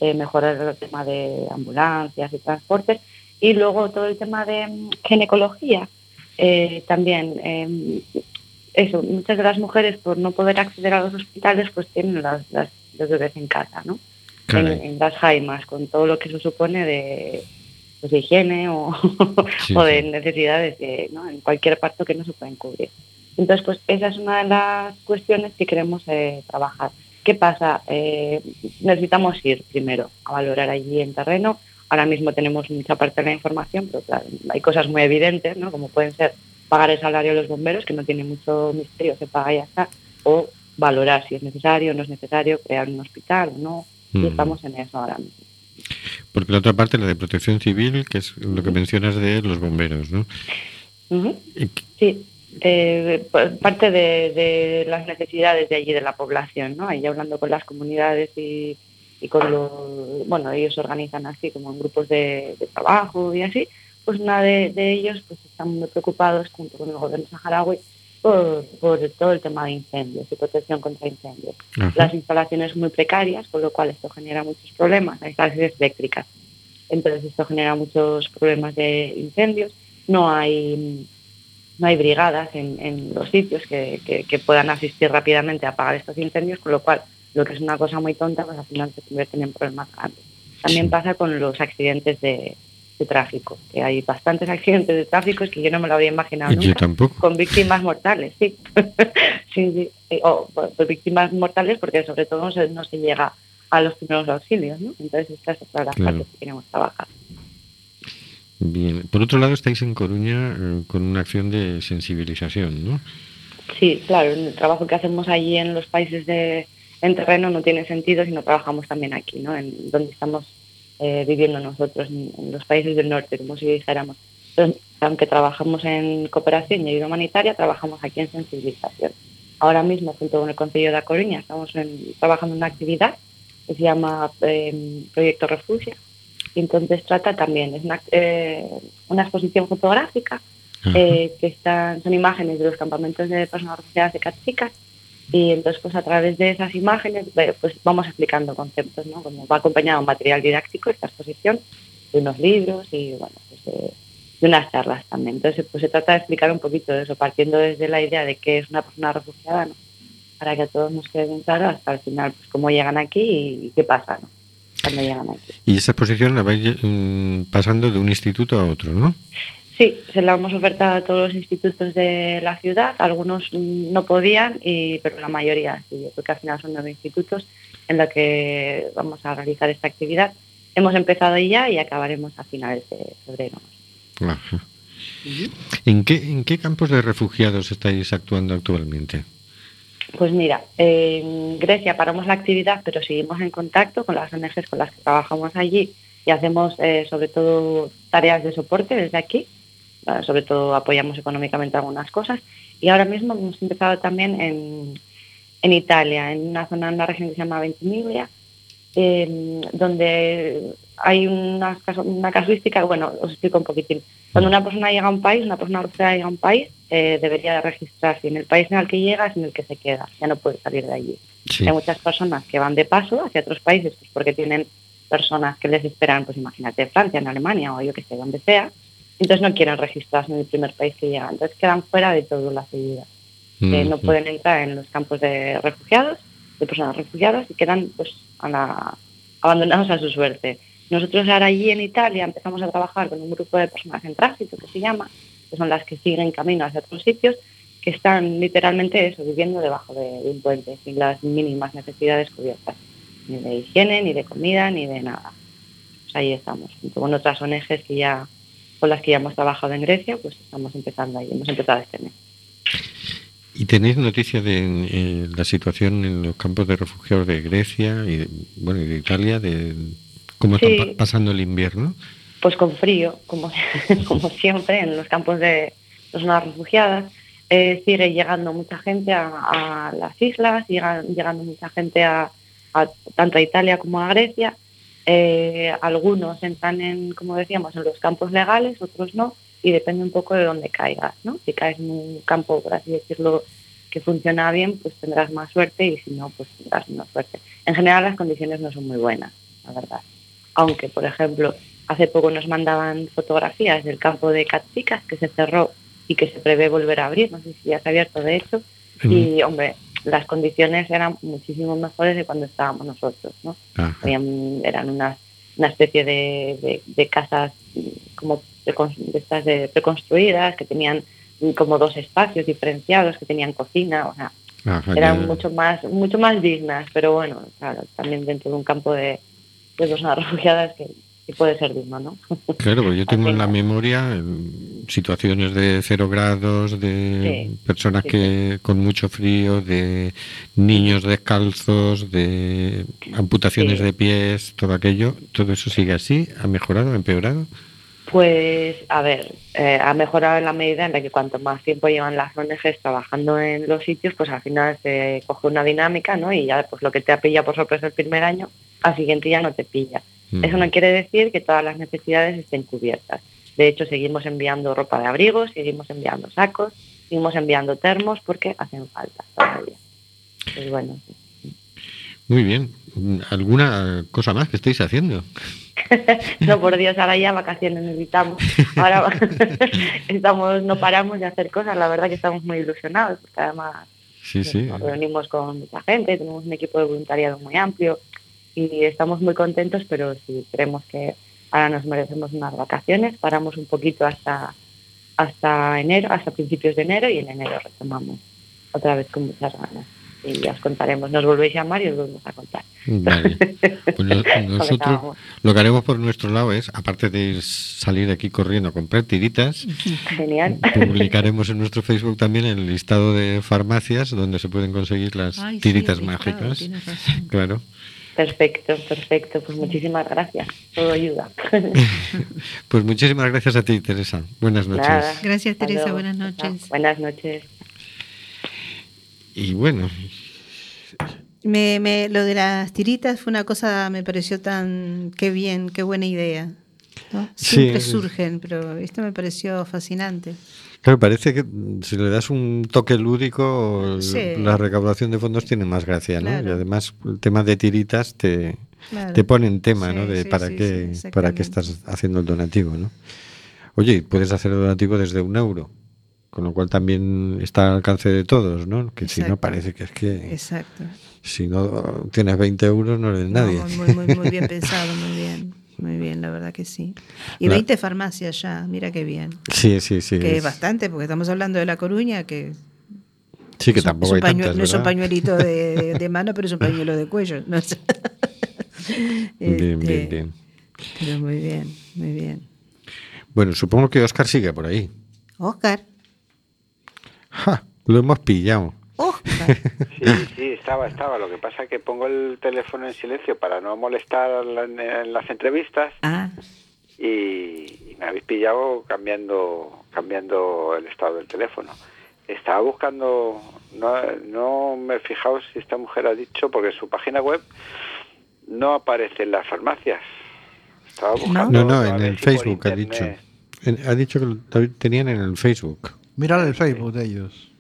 eh, mejorar el tema de ambulancias y transportes y luego todo el tema de mm, ginecología eh, también eh, eso muchas de las mujeres por no poder acceder a los hospitales pues tienen las, las- los bebés en casa no en, las jaimas con todo lo que eso supone de, pues, de higiene o, Sí, o de sí. necesidades de, ¿no? en cualquier parto que no se pueden cubrir. Entonces pues esa es una de las cuestiones que queremos eh, trabajar. Qué pasa Eh, necesitamos ir primero a valorar allí en terreno. Ahora mismo tenemos mucha parte de la información pero claro, hay cosas muy evidentes no como pueden ser pagar el salario de los bomberos que no tiene mucho misterio se paga y ya está o valorar si es necesario o no es necesario crear un hospital o no y Mm. estamos en eso ahora mismo Porque la otra parte, la de protección civil, que es lo que mencionas de los bomberos, ¿no? Y Sí, eh, pues, parte de, de las necesidades de allí de la población, ¿no? Ahí hablando con las comunidades y, y con los, bueno, ellos se organizan así como en grupos de, de trabajo y así, pues una de, de ellos pues están muy preocupados junto con el gobierno saharaui por, por todo el tema de incendios y protección contra incendios. Ajá. Las instalaciones muy precarias, con lo cual esto genera muchos problemas, las instalaciones eléctricas. Entonces esto genera muchos problemas de incendios. No hay no hay brigadas en, en los sitios que, que- que puedan asistir rápidamente a apagar estos incendios, con lo cual lo que es una cosa muy tonta, pues al final se convierten en problemas grandes. También pasa con los accidentes de, de tráfico, que hay bastantes accidentes de tráfico es que yo no me lo había imaginado Yo nunca tampoco. con víctimas mortales, sí. sí, sí. O por víctimas mortales porque sobre todo no se, no se llega a los primeros auxilios, ¿no? Entonces esta es otra de las Claro. partes que queremos trabajar. Bien. Por otro lado, estáis en Coruña eh, con una acción de sensibilización, ¿no? Sí, claro, el trabajo que hacemos allí en los países de en terreno no tiene sentido si no trabajamos también aquí, ¿no? En donde estamos eh, viviendo nosotros, en, en los países del norte, como si dijéramos. Entonces, aunque trabajamos en cooperación y ayuda humanitaria, trabajamos aquí en sensibilización. Ahora mismo, junto con el Consejo de A Coruña, estamos en- trabajando en una actividad que se llama eh, Proyecto Refugio. Y entonces trata también, es una, eh, una exposición fotográfica eh, que están, son imágenes de los campamentos de personas refugiadas de Cachicas y entonces pues a través de esas imágenes pues vamos explicando conceptos, ¿no? Como va acompañado un material didáctico esta exposición, de unos libros y bueno, pues de, de unas charlas también. Entonces pues se trata de explicar un poquito de eso, partiendo desde la idea de que es una persona refugiada, ¿no? Para que a todos nos quede bien claro hasta el final pues cómo llegan aquí y qué pasa, ¿no? Cuando llegan aquí. Y esa exposición la vais mm, pasando de un instituto a otro, ¿no? Sí, se la hemos ofertado a todos los institutos de la ciudad. Algunos mm, no podían, y, pero la mayoría sí. Yo creo que al final son nueve institutos en los que vamos a realizar esta actividad. Hemos empezado ya y acabaremos a finales de febrero. Ajá. ¿En qué, ¿En qué campos de refugiados estáis actuando actualmente? Pues mira, en Grecia paramos la actividad, pero seguimos en contacto con las ONGs con las que trabajamos allí y hacemos eh, sobre todo tareas de soporte desde aquí. Eh, sobre todo apoyamos económicamente algunas cosas. Y ahora mismo hemos empezado también en, en Italia, en una zona, en una región que se llama Ventimiglia, eh, donde hay una, una casuística, bueno, os explico un poquitín. Cuando una persona llega a un país, una persona refugiada llega a un país, eh, debería de registrarse en el país en el que llega es en el que se queda, ya no puede salir de allí. Sí. Hay muchas personas que van de paso hacia otros países pues porque tienen personas que les esperan, pues imagínate, Francia, en Alemania o yo que sé, donde sea, entonces no quieren registrarse en el primer país que llegan, entonces quedan fuera de todas las ayudas. Eh, no Mm, pueden entrar en los campos de refugiados, de personas refugiadas y quedan pues a la- abandonados a su suerte. Nosotros ahora allí en Italia empezamos a trabajar con un grupo de personas en tránsito que se llama, que son las que siguen camino hacia otros sitios, que están literalmente eso, viviendo debajo de, de un puente, sin las mínimas necesidades cubiertas, ni de higiene, ni de comida, ni de nada. Pues ahí estamos, junto con otras ONGs que ya, con las que ya hemos trabajado en Grecia, pues estamos empezando ahí, hemos empezado este mes. ¿Y tenéis noticia de eh, la situación en los campos de refugiados de Grecia y de, bueno, y de Italia, de cómo Sí. están pa- pasando el invierno? pues con frío, como, como siempre en los campos de personas refugiadas. Eh, sigue llegando mucha gente a, a las islas, llega- llegando mucha gente a, a- tanto a Italia como a Grecia. Eh, algunos entran en, como decíamos, en los campos legales, otros no, y depende un poco de dónde caigas. ¿no? Si caes en un campo, por así decirlo, que funciona bien, pues tendrás más suerte y si no, pues tendrás menos suerte. En general las condiciones no son muy buenas, la verdad aunque por ejemplo hace poco nos mandaban fotografías del campo de Catsicas que se cerró y que se prevé volver a abrir, no sé si ya se ha abierto de hecho, y hombre, las condiciones eran muchísimo mejores de cuando estábamos nosotros, ¿no? Habían- eran unas, una especie de, de- de casas como de estas de preconstruidas que tenían como dos espacios diferenciados, que tenían cocina, o sea, Ajá, eran ya. mucho más mucho más dignas, pero bueno, claro, también dentro de un campo de, de personas refugiadas que, que puede ser digno, ¿no? Claro, yo tengo en la memoria eh, situaciones de cero grados, de Sí, personas sí, que con mucho frío, de niños descalzos, de amputaciones de pies, todo aquello. ¿Todo eso sigue así? ¿Ha mejorado, ha empeorado? Pues, a ver, eh, ha mejorado en la medida en la que cuanto más tiempo llevan las ONGs trabajando en los sitios, pues al final se coge una dinámica, ¿no? Y ya pues lo que te ha pillado por sorpresa el primer año, al siguiente ya no te pilla. Mm. Eso no quiere decir que todas las necesidades estén cubiertas. De hecho, seguimos enviando ropa de abrigo, seguimos enviando sacos, seguimos enviando termos porque hacen falta todavía. Pues bueno, Muy bien. ¿Alguna cosa más que estéis haciendo? no por Dios, ahora ya vacaciones necesitamos. Ahora estamos, no paramos de hacer cosas, la verdad que estamos muy ilusionados, porque además Sí, sí. nos reunimos con mucha gente, tenemos un equipo de voluntariado muy amplio y estamos muy contentos, pero sí creemos que ahora nos merecemos unas vacaciones, paramos un poquito hasta hasta enero, hasta principios de enero y en enero retomamos otra vez con muchas ganas. Y ya os contaremos, nos volvéis a llamar y os volvemos a contar. Vale. Pues no- nosotros lo que haremos por nuestro lado es, aparte de ir- salir aquí corriendo a comprar tiritas, Genial. publicaremos en nuestro Facebook también el listado de farmacias donde se pueden conseguir las Ay, tiritas mágicas. Claro. Perfecto, perfecto. Pues muchísimas gracias. Todo ayuda. Pues muchísimas gracias a ti, Teresa. Buenas noches. Nada. Gracias, Teresa, buenas noches. Buenas noches. Y bueno, Me, me- lo de las tiritas fue una cosa, me pareció tan, qué bien, qué buena idea. Siempre sí. surgen, pero esto me pareció fascinante. Claro, parece que mm, si le das un toque lúdico, Sí. la recaudación de fondos tiene más gracia, ¿no? Claro. Y además el tema de tiritas te, Claro. te pone en tema, Sí, ¿no? De sí, para qué para qué estás haciendo el donativo, ¿no? Oye, puedes hacer el donativo desde un euro, con lo cual también está al alcance de todos, ¿no? Que si no Exacto. parece que es que Exacto. si no tienes 20 euros no eres nadie. No, muy, muy, muy bien pensado, muy bien. Muy bien, la verdad que sí. Y La- 20 farmacias ya, mira qué bien. Sí, sí, sí. que es bastante, porque estamos hablando de La Coruña, que sí, que tampoco hay tantas, no es un pañuelito de, de mano, pero es un pañuelo de cuello. ¿no? Bien, bien, Este, bien. Pero muy bien, muy bien. Bueno, supongo que Oscar sigue por ahí. Oscar, ¡Ja! Lo hemos pillado. Oscar. Sí, sí, estaba, estaba. Lo que pasa es que pongo el teléfono en silencio para no molestar en las entrevistas Ah, y, y me habéis pillado cambiando cambiando el estado del teléfono. Estaba buscando, no, no me he fijado si esta mujer ha dicho, porque en su página web no aparecen las farmacias. Estaba buscando No, no, en el si Facebook ha dicho. En- Ha dicho que lo tenían en el Facebook. Mirar el Facebook de ellos.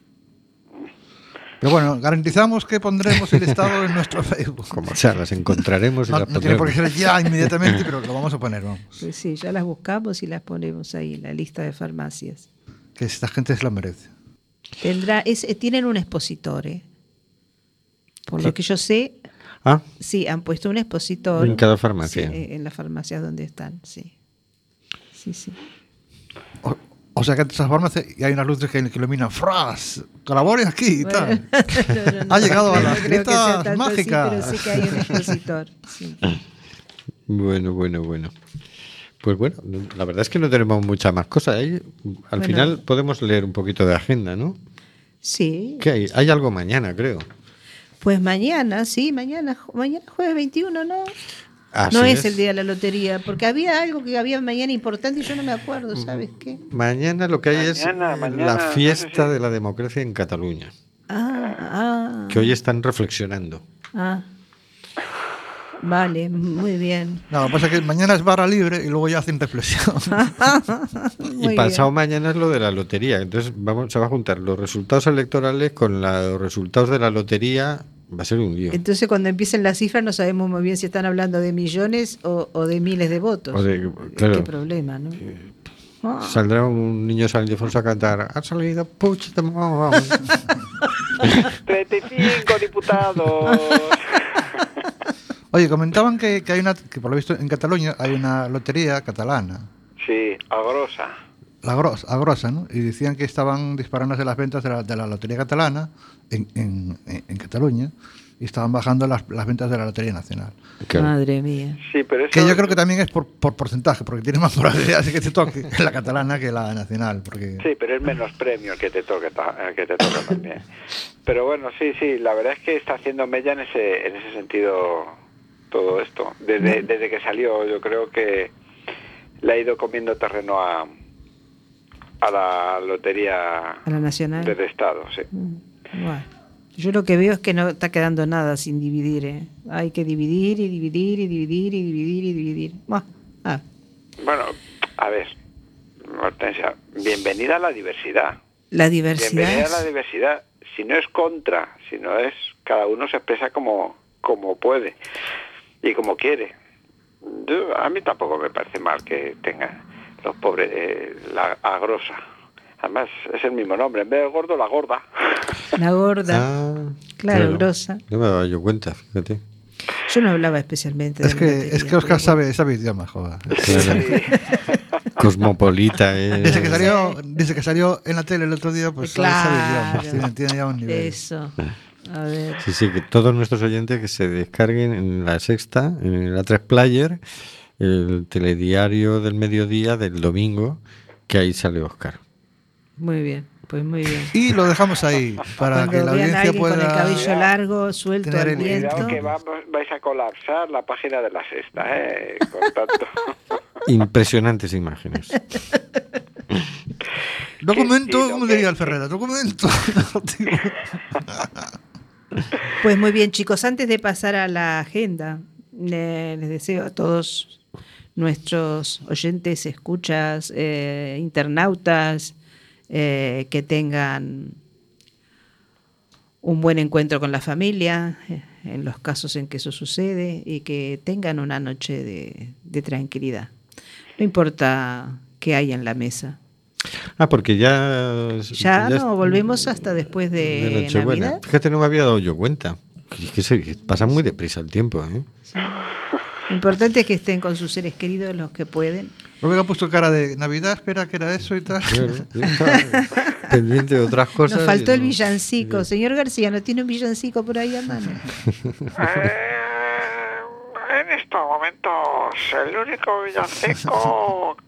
Pero bueno, garantizamos que pondremos el estado en nuestro Facebook. Como sea, las encontraremos y No, las no tiene por qué ser ya inmediatamente, pero lo vamos a poner, vamos. Pues sí, ya las buscamos y las ponemos ahí en la lista de farmacias. Que esta gente se la merece. Tendrá, es, eh, tienen un expositor, ¿eh? Por Sí. lo que yo sé, Ah, sí, han puesto un expositor. En cada farmacia. Sí, eh, en las farmacias donde están, sí. Sí, sí. O, o sea que en esas formas y hay unas luces que, que iluminan ¡Fras! ¡Colabore aquí y tal! No, no, no, Ha llegado a las gritas tanto así, mágicas. pero sí que hay un expositor. sí. bueno, bueno, bueno. Pues bueno, la verdad es que no tenemos muchas más cosas. Ahí, al Bueno. final podemos leer un poquito de agenda, ¿no? Sí, ¿Qué hay? Hay algo mañana, creo. pues mañana, sí, mañana, mañana jueves 21, ¿no? Así no es, el día de la lotería, porque había algo que había mañana importante y yo no me Mm. acuerdo, ¿sabes qué? Mañana lo que hay Mañana, es mañana, la no sé fiesta si- de la democracia en Cataluña, Ah, ah, que hoy están reflexionando. ah. Vale, muy bien. No, lo que pasa es que mañana es barra libre y luego ya hacen reflexión. y pasado bien. mañana es lo de la lotería. Entonces vamos, se va a juntar los resultados electorales con la- los resultados de la lotería. Va a ser un lío. Entonces cuando empiecen las cifras no sabemos muy bien si están hablando de millones o, o de miles de votos. O de- claro. Qué problema, ¿no? Ah. Saldrá un niño San Ildefonso a cantar. Ha salido Puigdemont. 35 diputados. Oye, comentaban que, que hay una, que por lo visto en Cataluña hay una lotería catalana, Sí, agrosa. La Gros, Agrosa, ¿no? Y decían que estaban disparándose las ventas de la, de la lotería catalana en, en- en- Cataluña y estaban bajando las, las ventas de la lotería nacional. Madre mía. Sí, pero eso... Que yo creo que también es por, por porcentaje, porque tiene más probabilidades de que te toque la catalana que la nacional. Porque Sí, pero es menos premio el que te toque, el que te toca también. Pero bueno, sí, sí, la verdad es que está haciendo mella en ese, en ese sentido todo esto. Desde, desde que salió, yo creo que le ha ido comiendo terreno a, a la lotería A la nacional. del Estado, sí. Mm, Bueno, yo lo que veo es que no está quedando nada sin dividir. ¿eh? Hay que dividir y dividir y dividir y dividir y dividir. Buah, ah, Bueno, a ver, Hortensia, bienvenida a la diversidad. la diversidad. Bienvenida a la diversidad. Si no es contra, si no es, cada uno se expresa como, como puede y como quiere. Yo- a mí tampoco me parece mal que tengan los pobres eh, la agrosa. Además, es el mismo nombre. En vez de gordo, la gorda. La gorda. Ah, Claro, grosa. No me daba yo cuenta, fíjate. Yo no hablaba especialmente de es que, es que Oscar sabe, sabe idioma, joder. Claro. Cosmopolita, ¿eh? Desde que salió, desde que salió en la tele el otro día, pues sabe- sabe Claro. idiomas. Tiene, tiene ya un nivel. Eso. A ver. Sí, sí, que todos nuestros oyentes que se descarguen en la sexta, en la 3 Player, el telediario del mediodía del domingo, que ahí sale Oscar. Muy bien, pues muy bien. Y lo dejamos ahí para Cuando que la audiencia alguien con el pueda. cabello largo, suelto tener al el- viento. Cuidado que vamos, vais a colapsar la página de la sexta, ¿eh? Con tanto... Impresionantes imágenes. Documento, Sí, ¿cómo diría el Ferrera? Documento. Pues muy bien, chicos, antes de pasar a la agenda, eh, les deseo a todos nuestros oyentes, escuchas, eh, internautas, eh, que tengan un buen encuentro con la familia, eh, en los casos en que eso sucede, y que tengan una noche de, de tranquilidad. No importa qué hay en la mesa. Ah, porque ya. Ya, no, volvemos hasta después de, de. Navidad. Fíjate, no me había dado yo cuenta. Es que se, pasa muy deprisa el tiempo, ¿eh? Lo importante es que estén con sus seres queridos los que pueden. Rubén ha puesto cara de Navidad, espera que era eso y tal. Estaba pendiente de otras cosas. Nos faltó el no- villancico. Señor García, ¿no tiene un villancico por ahí a mano? Eh, en estos momentos, el único villancico...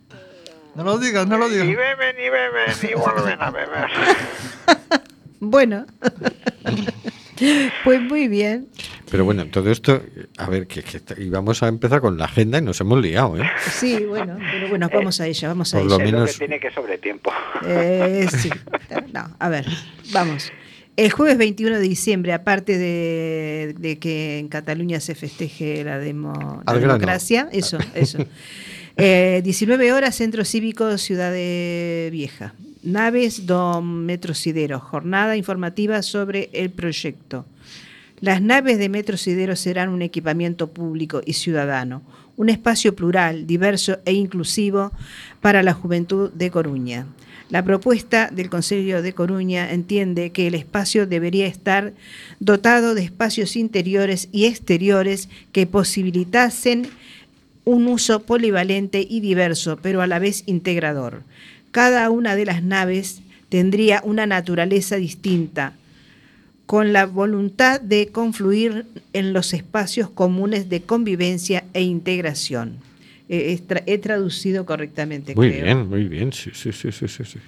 No lo digas, no lo Ni digas. beben, ni beben, ni vuelven a beber. Bueno, pues muy bien. Pero bueno, todo esto, a ver, que, que está- y vamos a empezar con la agenda y nos hemos liado, ¿eh? Sí, bueno, pero bueno, vamos a ella, vamos a Por ella. lo Es lo menos- que tiene que sobre tiempo. Eh, sí. No, a ver, vamos. El jueves 21 de diciembre, aparte de, de que en Cataluña se festeje la, demo, la democracia, eso, eso. Eh, 19 horas, Centro Cívico Ciudad de Vieja. Naves do Metrosidero, jornada informativa sobre el proyecto. Las naves de Metrosidero serán un equipamiento público y ciudadano, un espacio plural, diverso e inclusivo para la juventud de Coruña. La propuesta del Consejo de Coruña entiende que el espacio debería estar dotado de espacios interiores y exteriores que posibilitasen un uso polivalente y diverso, pero a la vez integrador. Cada una de las naves tendría una naturaleza distinta, con la voluntad de confluir en los espacios comunes de convivencia e integración. Eh, tra- He traducido correctamente, Muy creo. bien, muy bien. Sí, sí, sí, sí, sí, sí.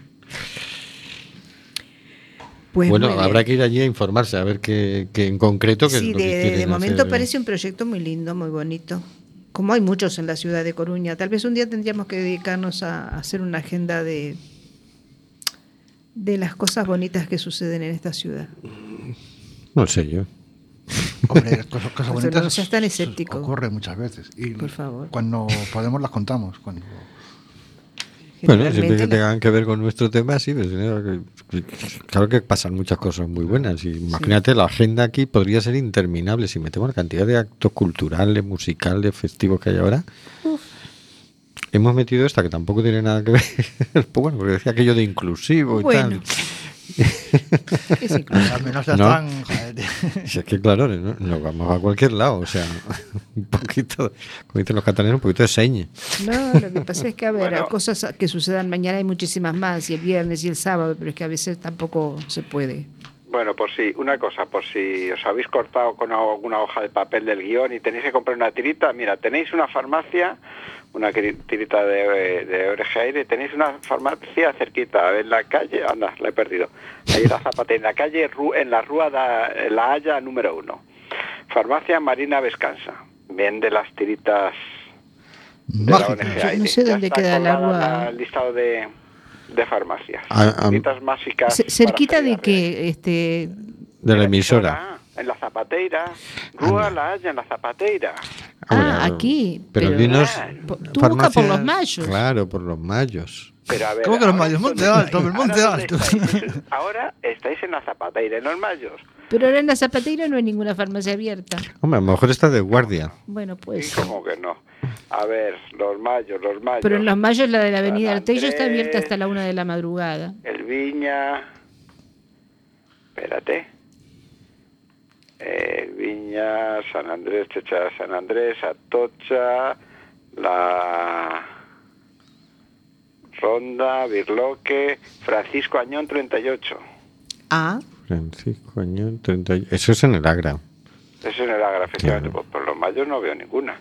Pues bueno, habrá que ir allí a informarse, a ver qué, qué en concreto qué es Sí, lo que de, de momento hacer. parece un proyecto muy lindo, muy bonito. Como hay muchos en la ciudad de Coruña, tal vez un día tendríamos que dedicarnos a hacer una agenda de de las cosas bonitas que suceden en esta ciudad. No sé yo. Hombre, cosas, cosas bonitas. no seas tan escéptico. Ocurre muchas veces. Y Por favor. Cuando podemos las contamos. Cuando... Bueno, siempre que tengan que ver con nuestro tema, sí, pero claro que, pasan muchas cosas muy buenas. Y imagínate, la agenda aquí podría ser interminable si metemos la cantidad de actos culturales, musicales, festivos que hay ahora. Hemos metido esta que tampoco tiene nada que ver. Pues bueno, porque decía aquello de inclusivo y Bueno. tal. es incluso- Al menos ya No. están. joder, Si es que claro, ¿no? nos vamos a cualquier lado, o sea, un poquito, como dicen los catalanes, un poquito de señe. No, lo que pasa es que, a ver, Bueno. cosas que sucedan mañana hay muchísimas más, y el viernes y el sábado, pero es que a veces tampoco se puede. Bueno, por si, una cosa, por si os habéis cortado con alguna hoja de papel del guion y tenéis que comprar una tirita, mira, tenéis una farmacia, una tirita de, de oreja aire, tenéis una farmacia cerquita, en la calle, anda, la he perdido, ahí la Zapata, en la calle, en la Rúa da, en la Haya número uno. Farmacia Marina Vescansa, vende las tiritas de la. ONG Yo no Aire. sé Ya dónde está queda la Rúa. el listado de, de farmacias. Ah, ah, mágicas. Cerquita de que, este, De la emisora. En la Zapateira. Rúa La Haya, en la Zapateira. Ah, aquí, Pero, pero- dinos. Po- tú busca por los mayos. Claro, por los mayos. Pero a ver, ¿Cómo que los Mayos? ¿dónde Monte Alto, el Monte ¿Ahora dónde Alto. estáis? Ahora estáis en la Zapateira, en los Mayos. Pero ahora en la Zapateira no hay ninguna farmacia abierta. Hombre, a lo mejor está de guardia. Bueno, ¿Y pues. cómo que no? A ver, los Mayos, los Mayos. Pero en los mayos la de la avenida Artello está abierta hasta la una de la madrugada. El Viña. Espérate. El Viña, San Andrés, Checha de San Andrés, Atocha, la Ronda, Birloque, Francisco Añón 38. Ah, Francisco Añón, 30 y- Eso es en el Agra. Eso es en el Agra, efectivamente. Pues por los mayos no veo ninguna.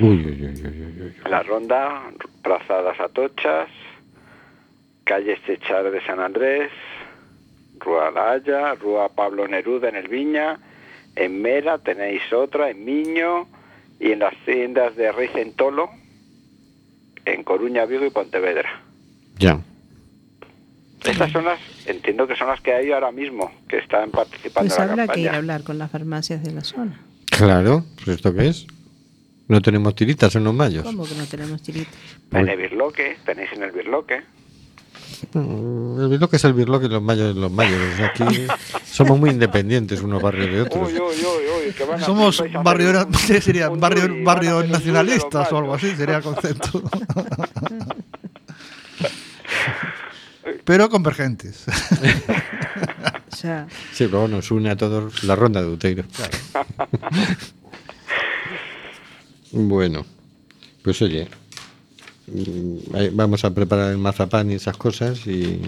Uy, uy, uy, uy, uy, uy. La Ronda, Plazadas Atochas, Calle Chechar de San Andrés, Rúa La Haya, Rúa Pablo Neruda en el Viña, en Mera tenéis otra, en Miño y en las tiendas de Rey Centolo, en Coruña, Vigo y Pontevedra. Ya. Estas son las, entiendo que son las que hay ahora mismo, que están participando pues en la habrá que ir a campaña. hablar con las farmacias de la zona. Claro, pues ¿esto qué es? No tenemos tiritas en los mayos. ¿Cómo que no tenemos tiritas? En el Birloque, tenéis en el Birloque. Mm, El birloque es el birloque y los mayos los mayos. O sea, aquí somos muy independientes unos barrios de otros. Uy, uy, uy, uy, que van a- Somos vais a hacer barrio, un- sería barrio, tour y van a barrio hacer un tour de los nacionalistas o algo así, sería el concepto. Pero convergentes. O sea, Sí, luego nos une a todos la ronda de Uteiro. bueno, pues oye, mm, vamos a preparar el mazapán y esas cosas y...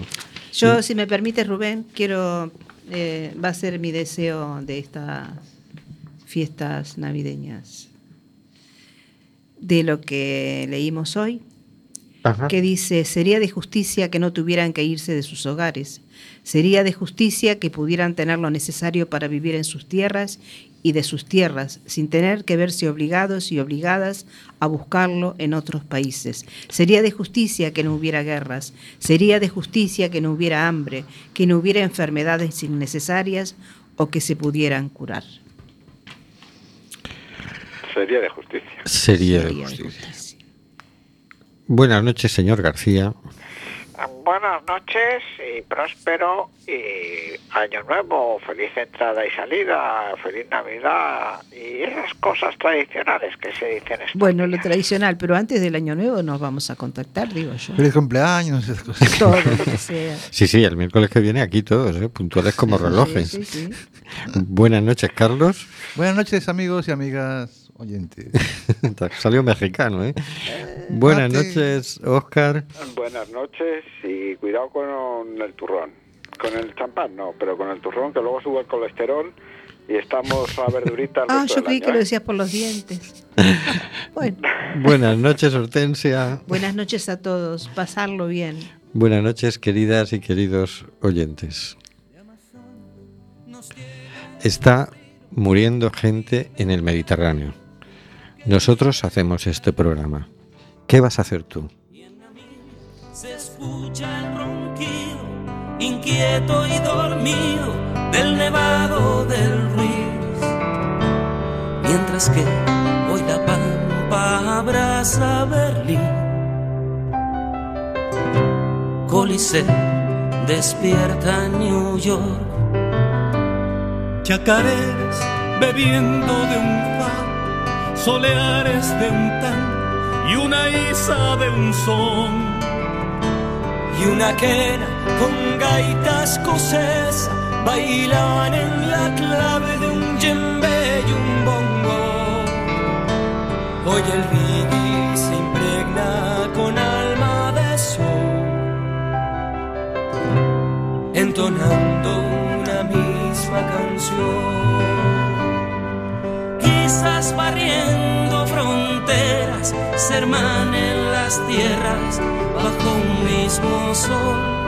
yo, si me permite, Rubén, quiero. eh, va a ser mi deseo de estas fiestas navideñas. De lo que leímos hoy, Ajá. que dice, sería de justicia que no tuvieran que irse de sus hogares, sería de justicia que pudieran tener lo necesario para vivir en sus tierras y de sus tierras, sin tener que verse obligados y obligadas a buscarlo en otros países. Sería de justicia que no hubiera guerras, sería de justicia que no hubiera hambre, que no hubiera enfermedades innecesarias o que se pudieran curar. Sería de justicia. Sería de Sería de justicia. Buenas noches, señor García. Buenas noches y próspero y año nuevo, feliz entrada y salida, feliz Navidad y esas cosas tradicionales que se dicen. estos Bueno, lo tradicional, pero antes del año nuevo nos vamos a contactar, digo yo. Feliz cumpleaños, esas cosas. Todo lo que sea. Sí, sí, el miércoles que viene aquí todos, ¿eh? puntuales como relojes. Sí, sí, sí. Buenas noches, Carlos. Buenas noches, amigos y amigas oyentes. Salió mexicano, ¿eh? Buenas mate. noches, Oscar. Buenas noches y cuidado con el turrón. Con el champán no, pero con el turrón que luego sube el colesterol y estamos a verdurita el Ah, yo creí año, que lo ¿eh? decías por los dientes. Bueno, Buenas noches, Hortensia. buenas noches a todos. Pasarlo bien. Buenas noches, queridas y queridos oyentes. Está muriendo gente en el Mediterráneo. Nosotros hacemos este programa. ¿Qué vas a hacer tú? Se escucha el ronquido, inquieto y dormido, del nevado del Ruiz. Mientras que hoy la pampa abraza Berlín. Coliseo despierta New York. Chacareras bebiendo de un fa, soleares de un tan y una isa de un son. y una quena con gaita escocesa bailan en la clave de un djembe y un bongo. Hoy el reggae se impregna con alma de sol, entonando una misma canción. Quizás barriendo fronteras, se hermanen las tierras bajo un mismo sol